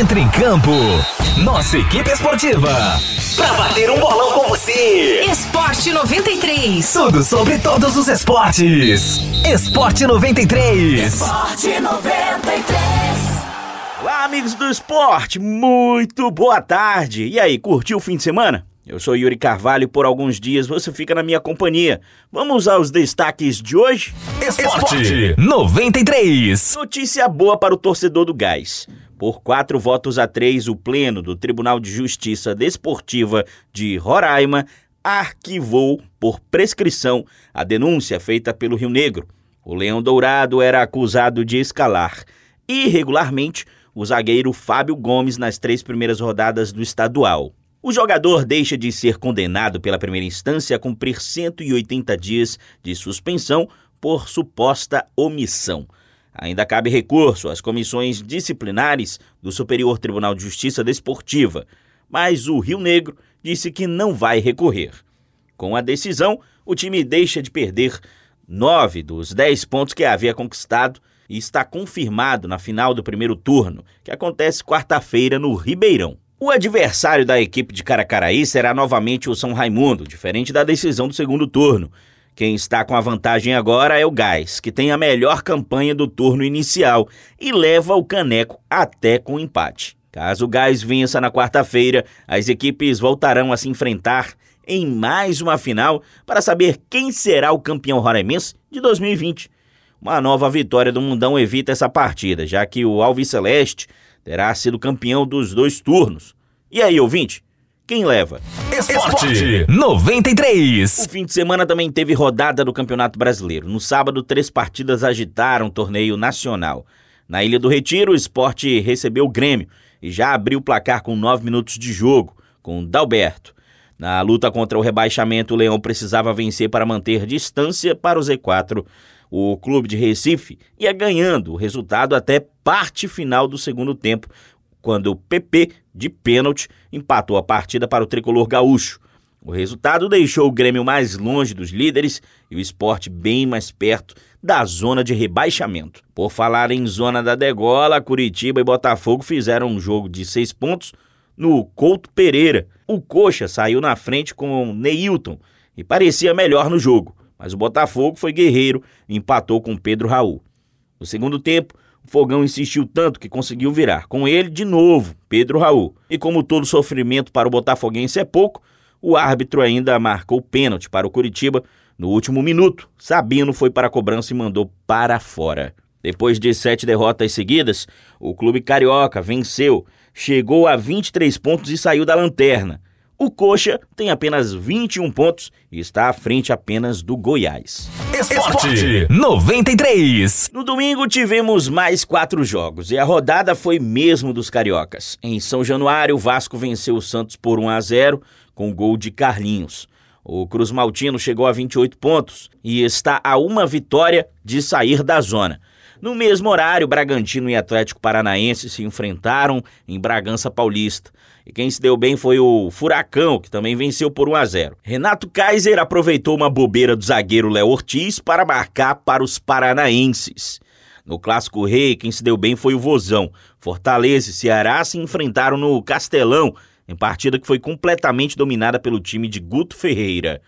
Entre em campo. Nossa equipe esportiva. Pra bater um bolão com você. Esporte 93. Tudo sobre todos os esportes. Esporte 93. Esporte 93. Olá, amigos do esporte, muito boa tarde. E aí, curtiu o fim de semana? Eu sou Yuri Carvalho e por alguns dias você fica na minha companhia. Vamos aos destaques de hoje? Esporte 93. Notícia boa para o torcedor do Gás. Por quatro votos a três, o Pleno do Tribunal de Justiça Desportiva de Roraima arquivou por prescrição a denúncia feita pelo Rio Negro. O Leão Dourado era acusado de escalar irregularmente o zagueiro Fábio Gomes nas três primeiras rodadas do estadual. O jogador deixa de ser condenado pela primeira instância a cumprir 180 dias de suspensão por suposta omissão. Ainda cabe recurso às comissões disciplinares do Superior Tribunal de Justiça Desportiva, mas o Rio Negro disse que não vai recorrer. Com a decisão, o time deixa de perder nove dos dez pontos que havia conquistado e está confirmado na final do primeiro turno, que acontece quarta-feira no Ribeirão. O adversário da equipe de Caracaraí será novamente o São Raimundo, diferente da decisão do segundo turno. Quem está com a vantagem agora é o Gás, que tem a melhor campanha do turno inicial e leva o caneco até com empate. Caso o Gás vença na quarta-feira, as equipes voltarão a se enfrentar em mais uma final para saber quem será o campeão roraimense de 2020. Uma nova vitória do Mundão evita essa partida, já que o Alves Celeste terá sido campeão dos dois turnos. E aí, ouvinte? Quem leva? Esporte 93. O fim de semana também teve rodada do Campeonato Brasileiro. No sábado, três partidas agitaram o torneio nacional. Na Ilha do Retiro, o esporte recebeu o Grêmio e já abriu o placar com nove minutos de jogo, com Dalberto. Na luta contra o rebaixamento, o Leão precisava vencer para manter distância para o Z4 o clube de Recife ia ganhando o resultado até parte final do segundo tempo, quando o PP, de pênalti, empatou a partida para o tricolor gaúcho. O resultado deixou o Grêmio mais longe dos líderes e o esporte bem mais perto da zona de rebaixamento. Por falar em zona da degola, Curitiba e Botafogo fizeram um jogo de seis pontos no Couto Pereira. O Coxa saiu na frente com o Neilton e parecia melhor no jogo mas o Botafogo foi guerreiro e empatou com Pedro Raul. No segundo tempo, Fogão insistiu tanto que conseguiu virar. Com ele, de novo, Pedro Raul. E como todo sofrimento para o Botafoguense é pouco, o árbitro ainda marcou pênalti para o Curitiba no último minuto. Sabino foi para a cobrança e mandou para fora. Depois de sete derrotas seguidas, o clube carioca venceu, chegou a 23 pontos e saiu da lanterna. O Coxa tem apenas 21 pontos e está à frente apenas do Goiás. Esporte 93. No domingo tivemos mais quatro jogos e a rodada foi mesmo dos cariocas. Em São Januário, o Vasco venceu o Santos por 1 a 0 com gol de Carlinhos. O Cruz Maltino chegou a 28 pontos e está a uma vitória de sair da zona. No mesmo horário, Bragantino e Atlético Paranaense se enfrentaram em Bragança Paulista. E quem se deu bem foi o Furacão, que também venceu por 1 a 0. Renato Kaiser aproveitou uma bobeira do zagueiro Léo Ortiz para marcar para os paranaenses. No Clássico Rei, quem se deu bem foi o Vozão. Fortaleza e Ceará se enfrentaram no Castelão, em partida que foi completamente dominada pelo time de Guto Ferreira.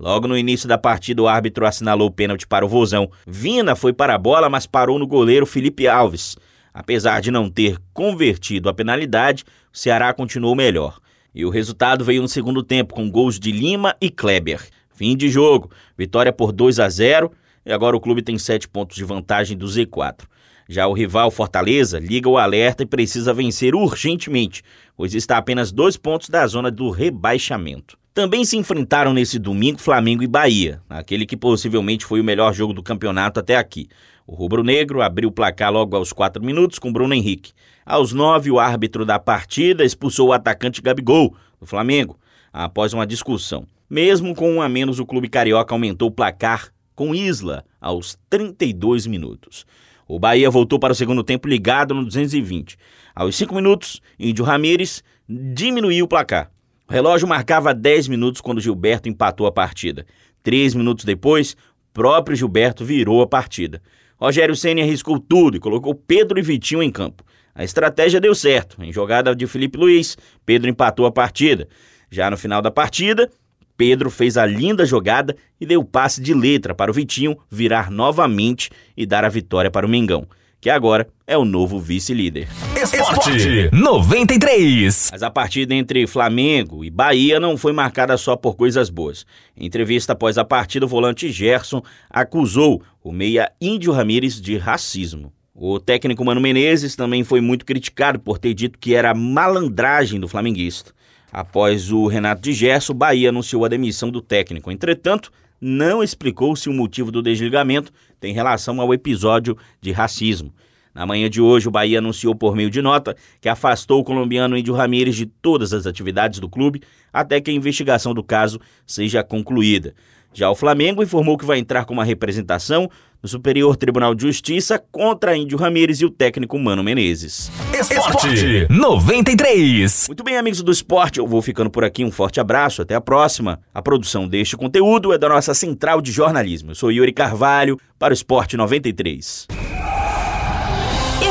Logo no início da partida, o árbitro assinalou o pênalti para o Vozão. Vina foi para a bola, mas parou no goleiro Felipe Alves. Apesar de não ter convertido a penalidade, o Ceará continuou melhor. E o resultado veio no segundo tempo, com gols de Lima e Kleber. Fim de jogo, vitória por 2 a 0 e agora o clube tem 7 pontos de vantagem do Z4. Já o rival Fortaleza liga o alerta e precisa vencer urgentemente, pois está a apenas dois pontos da zona do rebaixamento. Também se enfrentaram nesse domingo Flamengo e Bahia, aquele que possivelmente foi o melhor jogo do campeonato até aqui. O rubro-negro abriu o placar logo aos 4 minutos com Bruno Henrique. Aos 9, o árbitro da partida expulsou o atacante Gabigol, do Flamengo, após uma discussão. Mesmo com um a menos, o clube carioca aumentou o placar com Isla aos 32 minutos. O Bahia voltou para o segundo tempo ligado no 220. Aos 5 minutos, Índio Ramírez diminuiu o placar. O relógio marcava 10 minutos quando Gilberto empatou a partida. Três minutos depois, próprio Gilberto virou a partida. Rogério Senna arriscou tudo e colocou Pedro e Vitinho em campo. A estratégia deu certo. Em jogada de Felipe Luiz, Pedro empatou a partida. Já no final da partida, Pedro fez a linda jogada e deu passe de letra para o Vitinho virar novamente e dar a vitória para o Mengão, que agora é o novo vice-líder. Esporte 93. Mas a partida entre Flamengo e Bahia não foi marcada só por coisas boas. Em entrevista após a partida, o volante Gerson acusou o meia Índio Ramírez de racismo. O técnico Mano Menezes também foi muito criticado por ter dito que era malandragem do flamenguista. Após o Renato de Gerson, o Bahia anunciou a demissão do técnico. Entretanto, não explicou se o motivo do desligamento tem relação ao episódio de racismo. Na manhã de hoje, o Bahia anunciou por meio de nota que afastou o colombiano Índio Ramírez de todas as atividades do clube até que a investigação do caso seja concluída. Já o Flamengo informou que vai entrar com uma representação no Superior Tribunal de Justiça contra Índio Ramírez e o técnico Mano Menezes. Esporte 93. Muito bem, amigos do esporte, eu vou ficando por aqui. Um forte abraço, até a próxima. A produção deste conteúdo é da nossa central de jornalismo. Eu sou Yuri Carvalho para o Esporte 93.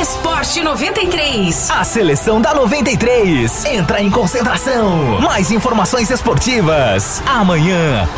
Esporte 93. A seleção da 93 entra em concentração. Mais informações esportivas amanhã